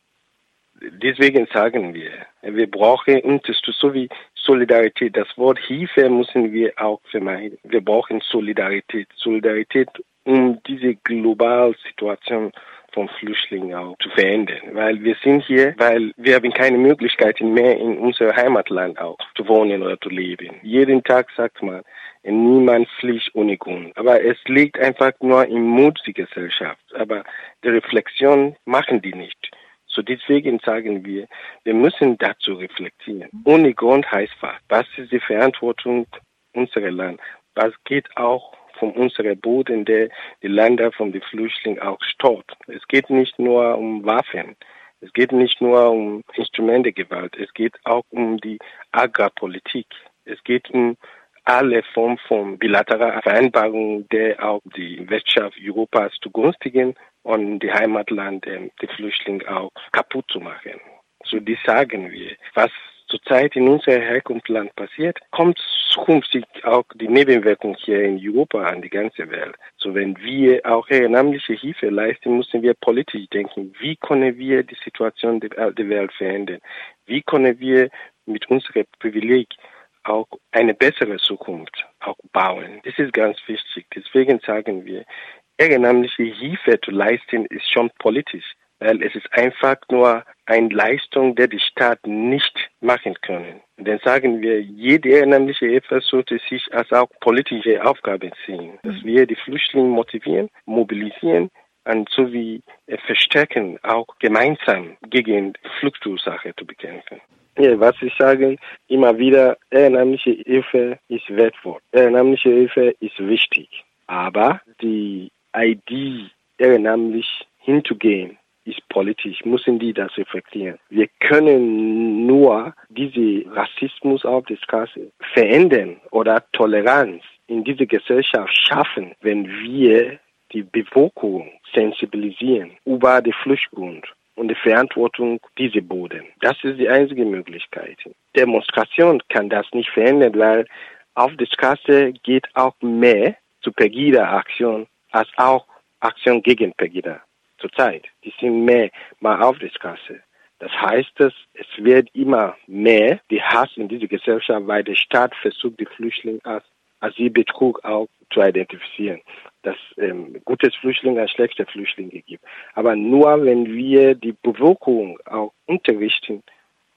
Deswegen sagen wir, wir brauchen Unterstützung, so wie Solidarität. Das Wort Hilfe müssen wir auch vermeiden. Wir brauchen Solidarität. Solidarität, um diese globale Situation von Flüchtlingen auch zu verändern. Weil wir sind hier, weil wir haben keine Möglichkeiten mehr in unser Heimatland auch zu wohnen oder zu leben. Jeden Tag sagt man, niemand fliegt ohne Grund. Aber es liegt einfach nur im Mut der Gesellschaft. Aber die Reflexion machen die nicht. So deswegen sagen wir, wir müssen dazu reflektieren. Ohne Grund heißt was? Was ist die Verantwortung unserer Land? Was geht auch von unserem Boden, der die Länder von den Flüchtlingen auch stört? Es geht nicht nur um Waffen. Es geht nicht nur um Instrumentengewalt. Es geht auch um die Agrarpolitik. Es geht um alle Formen von bilateraler Vereinbarungen, der auch die Wirtschaft Europas zugunstigen und die Heimatland die Flüchtlinge auch kaputt zu machen. So die sagen wir. Was zurzeit in unserem Herkunftsland passiert, kommt zukünftig auch die Nebenwirkung hier in Europa an die ganze Welt. So wenn wir auch ehrenamtliche Hilfe leisten, müssen wir politisch denken. Wie können wir die Situation der Welt verändern? Wie können wir mit unserem Privileg auch eine bessere Zukunft auch bauen. Das ist ganz wichtig. Deswegen sagen wir, ehrenamtliche Hilfe zu leisten ist schon politisch, weil es ist einfach nur eine Leistung, die die Staat nicht machen können. Dann sagen wir, jede ehrenamtliche Hilfe sollte sich als auch politische Aufgabe sehen, dass wir die Flüchtlinge motivieren, mobilisieren und sowie verstärken, auch gemeinsam gegen Fluchtursache zu bekämpfen. Ja, was ich sage, immer wieder, ehrenamtliche Hilfe ist wertvoll. Ehrenamtliche Hilfe ist wichtig. Aber die Idee, ehrenamtlich hinzugehen, ist politisch, müssen die das reflektieren. Wir können nur diese Rassismus auf der Straße verändern oder Toleranz in dieser Gesellschaft schaffen, wenn wir die Bevölkerung sensibilisieren über den Fluchtgrund und die Verantwortung dieser Boden. Das ist die einzige Möglichkeit. Demonstration kann das nicht verändern, weil auf der Straße geht auch mehr zu Pegida-Aktion als auch Aktion gegen Pegida zurzeit. Die sind mehr mal auf der Straße. Das heißt, es wird immer mehr die Hass in dieser Gesellschaft, weil der Staat versucht, die Flüchtlinge als Asylbetrug auch zu identifizieren, dass ähm, gutes Flüchtlinge und schlechte Flüchtlinge gibt. Aber nur wenn wir die Bevölkerung auch unterrichten,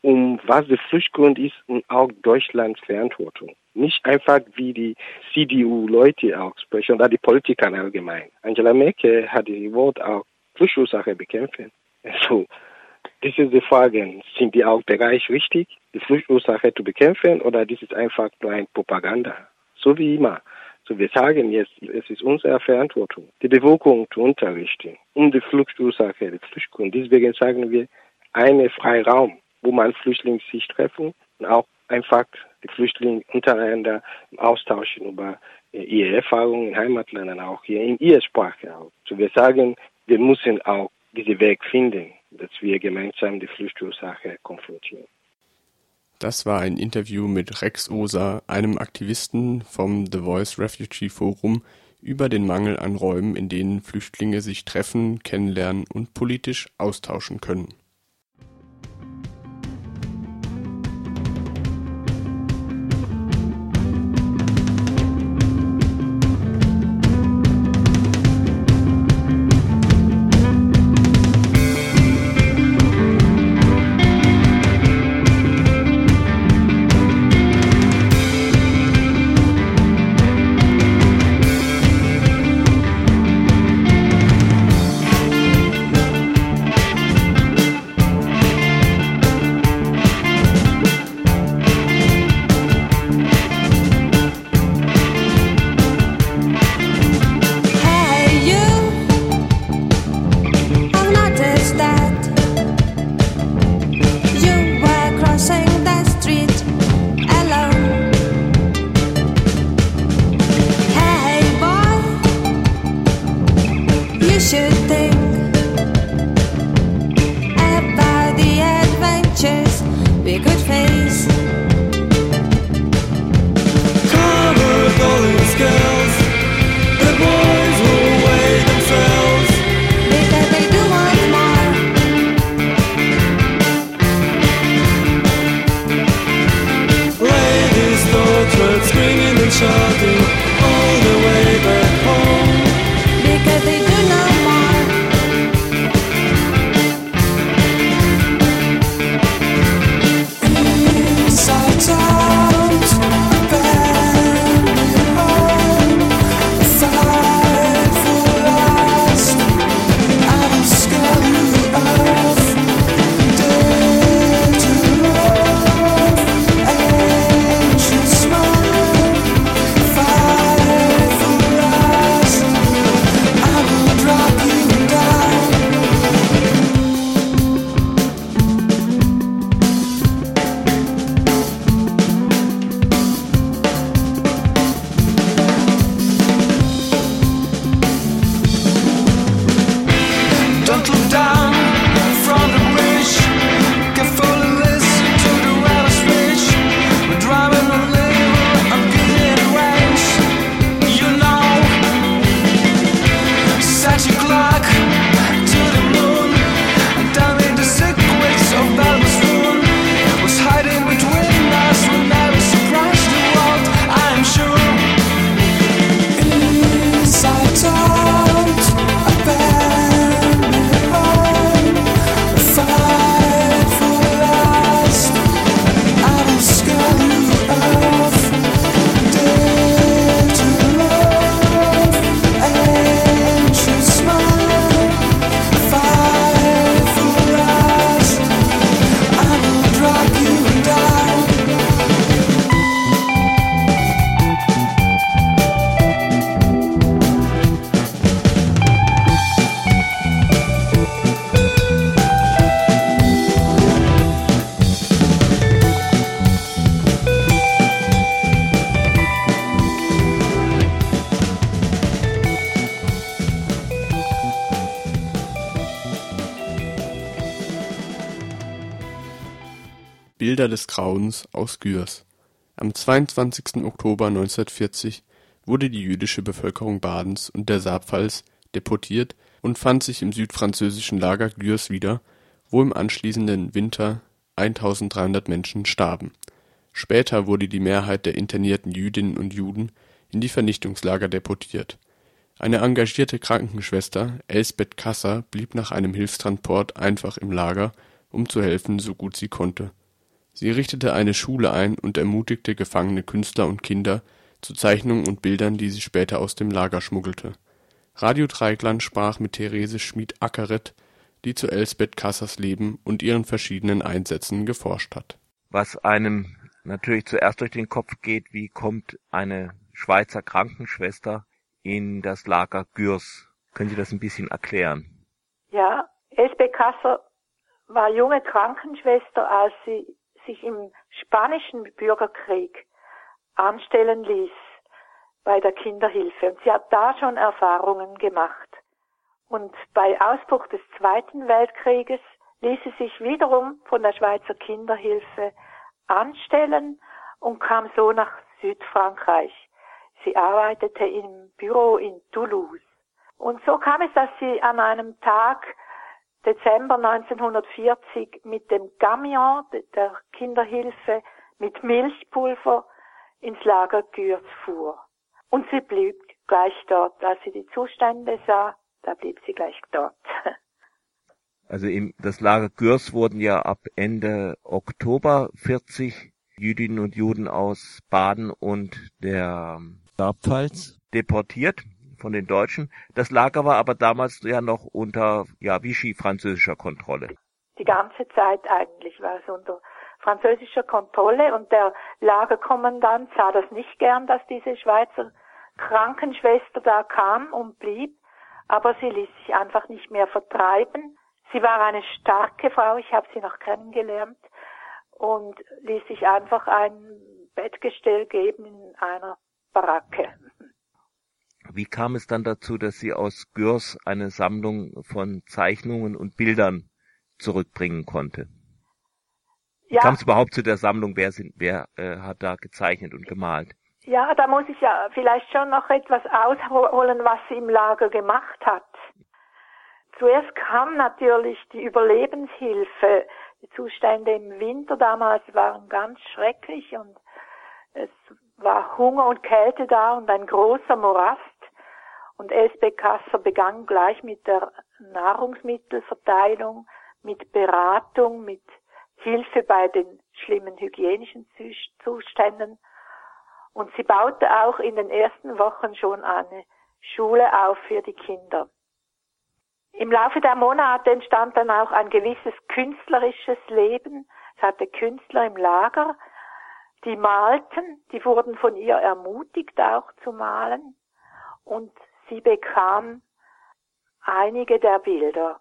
um was der Fluchtgrund ist und auch Deutschlands Verantwortung. Nicht einfach wie die CDU-Leute auch sprechen oder die Politiker allgemein. Angela Merkel hat das Wort auch Fluchtursache bekämpfen. Also, diese Fragen, sind die auch bereit, richtig, die Fluchtursache zu bekämpfen oder das ist einfach nur ein Propaganda? So wie immer. So wir sagen jetzt, es ist unsere Verantwortung, die Bevölkerung zu unterrichten, um die Fluchtursache, die Flüchtlinge. Deswegen sagen wir, einen Freiraum, wo man Flüchtlinge sich treffen und auch einfach die Flüchtlinge untereinander austauschen über ihre Erfahrungen in Heimatländern, auch hier in ihrer Sprache auch. So wir sagen, wir müssen auch diesen Weg finden, dass wir gemeinsam die Flüchtlingsursache konfrontieren. Das war ein Interview mit Rex Osa, einem Aktivisten vom The Voice Refugee Forum, über den Mangel an Räumen, in denen Flüchtlinge sich treffen, kennenlernen und politisch austauschen können. Bilder des Grauens aus Gürs. Am 22. Oktober 1940 wurde die jüdische Bevölkerung Badens und der Saarpfalz deportiert und fand sich im südfranzösischen Lager Gürs wieder, wo im anschließenden Winter 1300 Menschen starben. Später wurde die Mehrheit der internierten Jüdinnen und Juden in die Vernichtungslager deportiert. Eine engagierte Krankenschwester, Elsbeth Kasser, blieb nach einem Hilfstransport einfach im Lager, um zu helfen, so gut sie konnte Sie richtete eine Schule ein und ermutigte gefangene Künstler und Kinder zu Zeichnungen und Bildern, die sie später aus dem Lager schmuggelte. Radio Dreieckland sprach mit Therese Schmid-Ackeret, die zu Elsbeth Kassers Leben und ihren verschiedenen Einsätzen geforscht hat. Was einem natürlich zuerst durch den Kopf geht, wie kommt eine Schweizer Krankenschwester in das Lager Gürs? Können Sie das ein bisschen erklären? Ja, Elsbeth Kasser war junge Krankenschwester, als sie sich im spanischen Bürgerkrieg anstellen ließ bei der Kinderhilfe. Und sie hat da schon Erfahrungen gemacht. Und bei Ausbruch des Zweiten Weltkrieges ließ sie sich wiederum von der Schweizer Kinderhilfe anstellen und kam so nach Südfrankreich. Sie arbeitete im Büro in Toulouse. Und so kam es, dass sie an einem Tag Dezember 1940 mit dem Gamion der Kinderhilfe mit Milchpulver ins Lager Gürz fuhr. Und sie blieb gleich dort, als sie die Zustände sah, da blieb sie gleich dort. Also im das Lager Gürs wurden ja ab Ende Oktober 40 Jüdinnen und Juden aus Baden und der Saarpfalz deportiert von den Deutschen. Das Lager war aber damals ja noch unter ja Vichy französischer Kontrolle. Die ganze Zeit eigentlich war es unter französischer Kontrolle und der Lagerkommandant sah das nicht gern, dass diese Schweizer Krankenschwester da kam und blieb, aber sie ließ sich einfach nicht mehr vertreiben. Sie war eine starke Frau, ich habe sie noch kennengelernt und ließ sich einfach ein Bettgestell geben in einer Baracke. Wie kam es dann dazu, dass sie aus Gürs eine Sammlung von Zeichnungen und Bildern zurückbringen konnte? Ja. kam es überhaupt zu der Sammlung? Wer, sind, wer äh, hat da gezeichnet und gemalt? Ja, da muss ich ja vielleicht schon noch etwas ausholen, was sie im Lager gemacht hat. Zuerst kam natürlich die Überlebenshilfe. Die Zustände im Winter damals waren ganz schrecklich und es war Hunger und Kälte da und ein großer Morast. Und Elsbeth Kasser begann gleich mit der Nahrungsmittelverteilung, mit Beratung, mit Hilfe bei den schlimmen hygienischen Zus- Zuständen. Und sie baute auch in den ersten Wochen schon eine Schule auf für die Kinder. Im Laufe der Monate entstand dann auch ein gewisses künstlerisches Leben. Es hatte Künstler im Lager, die malten, die wurden von ihr ermutigt auch zu malen und sie bekam einige der Bilder.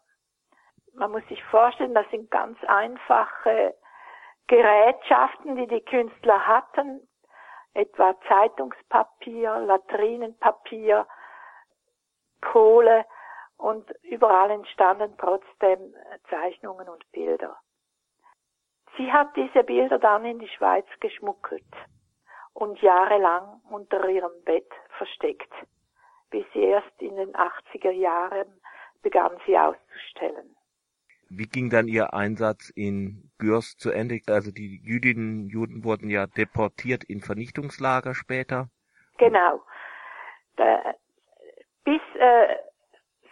Man muss sich vorstellen, das sind ganz einfache Gerätschaften, die die Künstler hatten, etwa Zeitungspapier, Latrinenpapier, Kohle und überall entstanden trotzdem Zeichnungen und Bilder. Sie hat diese Bilder dann in die Schweiz geschmuggelt und jahrelang unter ihrem Bett versteckt, bis sie erst in den 80er Jahren begann sie auszustellen. Wie ging dann Ihr Einsatz in Gürs zu Ende? Also die Jüdinnen und Juden wurden ja deportiert in Vernichtungslager später. Genau. Bis äh,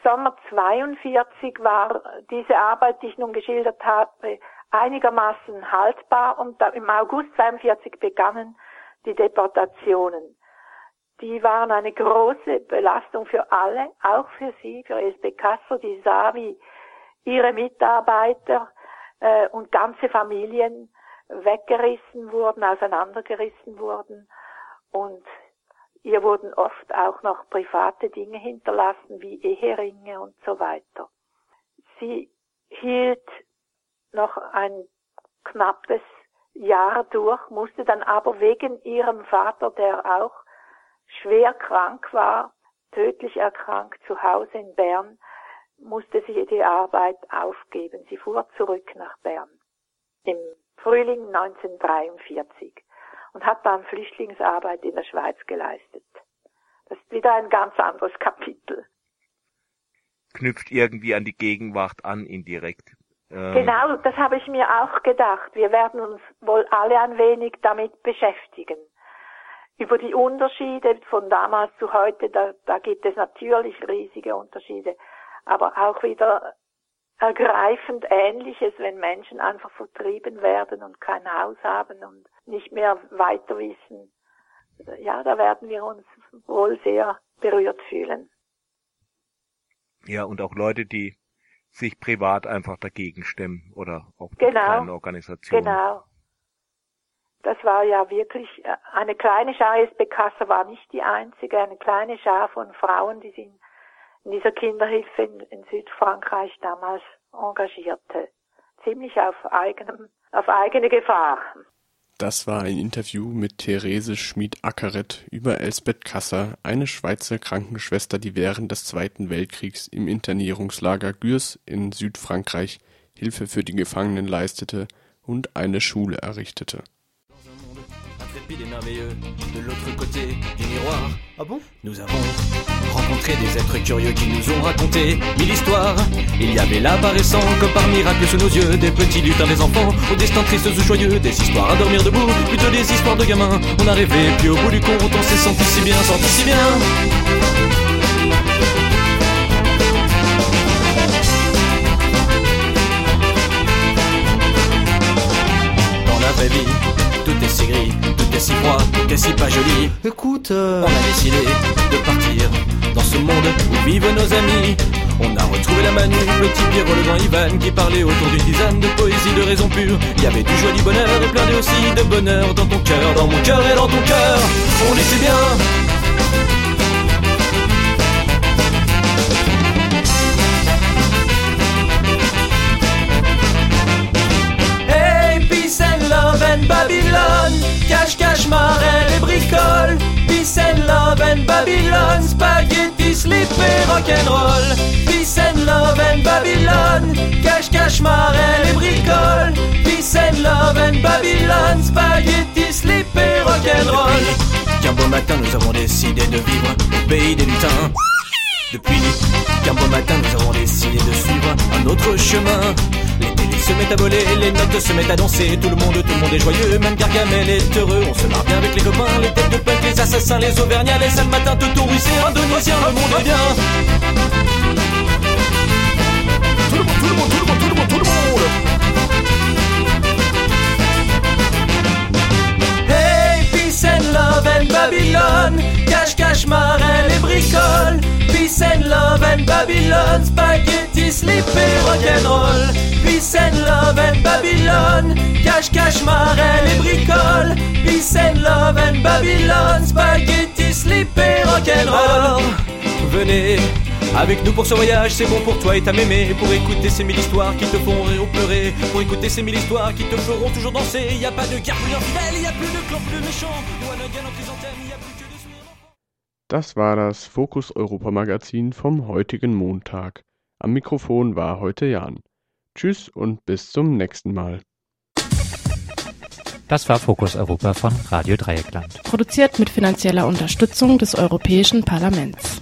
Sommer 42 war diese Arbeit, die ich nun geschildert habe, einigermaßen haltbar und im August 42 begannen die Deportationen. Die waren eine große Belastung für alle, auch für sie, für Elsbeth Kasser, die sah, wie ihre Mitarbeiter äh, und ganze Familien weggerissen wurden, auseinandergerissen wurden und ihr wurden oft auch noch private Dinge hinterlassen, wie Eheringe und so weiter. Sie hielt noch ein knappes Jahr durch, musste dann aber wegen ihrem Vater, der auch schwer krank war, tödlich erkrankt zu Hause in Bern, musste sie die Arbeit aufgeben. Sie fuhr zurück nach Bern im Frühling 1943 und hat dann Flüchtlingsarbeit in der Schweiz geleistet. Das ist wieder ein ganz anderes Kapitel. Knüpft irgendwie an die Gegenwart an, indirekt. Ähm, Genau, das habe ich mir auch gedacht. Wir werden uns wohl alle ein wenig damit beschäftigen. Über die Unterschiede von damals zu heute, da, da gibt es natürlich riesige Unterschiede, aber auch wieder ergreifend Ähnliches, wenn Menschen einfach vertrieben werden und kein Haus haben und nicht mehr weiter wissen. Ja, da werden wir uns wohl sehr berührt fühlen. Ja, und auch Leute, die sich privat einfach dagegen stemmen oder auch genau, kleine Organisationen. Genau. Das war ja wirklich äh, eine kleine Schar. SB Kassa war nicht die einzige, eine kleine Schar von Frauen, die sich in dieser Kinderhilfe in, in Südfrankreich damals engagierte. Ziemlich auf eigenem, auf eigene Gefahr. Das war ein Interview mit Therese Schmid-Ackeret über Elsbeth Kasser, eine Schweizer Krankenschwester, die während des Zweiten Weltkriegs im Internierungslager Gürs in Südfrankreich Hilfe für die Gefangenen leistete und eine Schule errichtete. Et merveilleux de l'autre côté du miroir. Ah bon? Nous avons rencontré des êtres curieux qui nous ont raconté mille histoires. Il y avait là apparaissant comme par miracle sous nos yeux des petits lutins, des enfants, au destin triste ou joyeux, des histoires à dormir debout, plutôt des histoires de gamins. On a rêvé, puis au bout du compte, on s'est senti si bien, senti si bien. Dans la vraie vie, tout est si gris, est si froid, est si pas joli. Écoute, euh, On a décidé de partir dans ce monde où vivent nos amis. On a retrouvé la Manu, petit Pierrot, le grand Ivan qui parlait autour d'une tisane de poésie, de raison pure. Il y avait du joie, du bonheur et plein de aussi de bonheur dans ton cœur, dans mon cœur et dans ton cœur. On Babylon. Spaghetti, slip et rock'n'roll. Peace and love and Babylon. Cache, cache, marelle et bricole. Peace and love and Babylon. Spaghetti, slip et rock'n'roll. Qu'un beau matin nous avons décidé de vivre au pays des lutins. Depuis qu'un beau matin nous avons décidé de suivre un autre chemin. Les télés se mettent à voler, les notes se mettent à danser, tout le monde, tout le monde est joyeux, même Gargamel est heureux. On se marre bien avec les copains, les têtes de punk, les assassins, les auvergnats, les sales matins, tout un indonésiens, le monde est bien. Tout le monde, tout le monde, tout le monde, tout le monde, tout le monde. Hey, peace and love and Babylon. Cache, cache, marelle et bricole. Peace and love and Babylon. Spaghetti, et rock'n'roll. Peace and love and Babylon. Cache, cache, marelle et bricole. Peace and love and Babylon. Spaghetti, et rock'n'roll. Venez avec nous pour ce voyage, c'est bon pour toi et ta mémé Pour écouter ces mille histoires qui te font rire ou pleurer Pour écouter ces mille histoires qui te feront toujours danser Y a pas de guerre plus infidèle, y a plus de clans plus méchants One again en chrysanthème, Das war das Fokus Europa Magazin vom heutigen Montag. Am Mikrofon war heute Jan. Tschüss und bis zum nächsten Mal. Das war Fokus Europa von Radio Dreieckland. Produziert mit finanzieller Unterstützung des Europäischen Parlaments.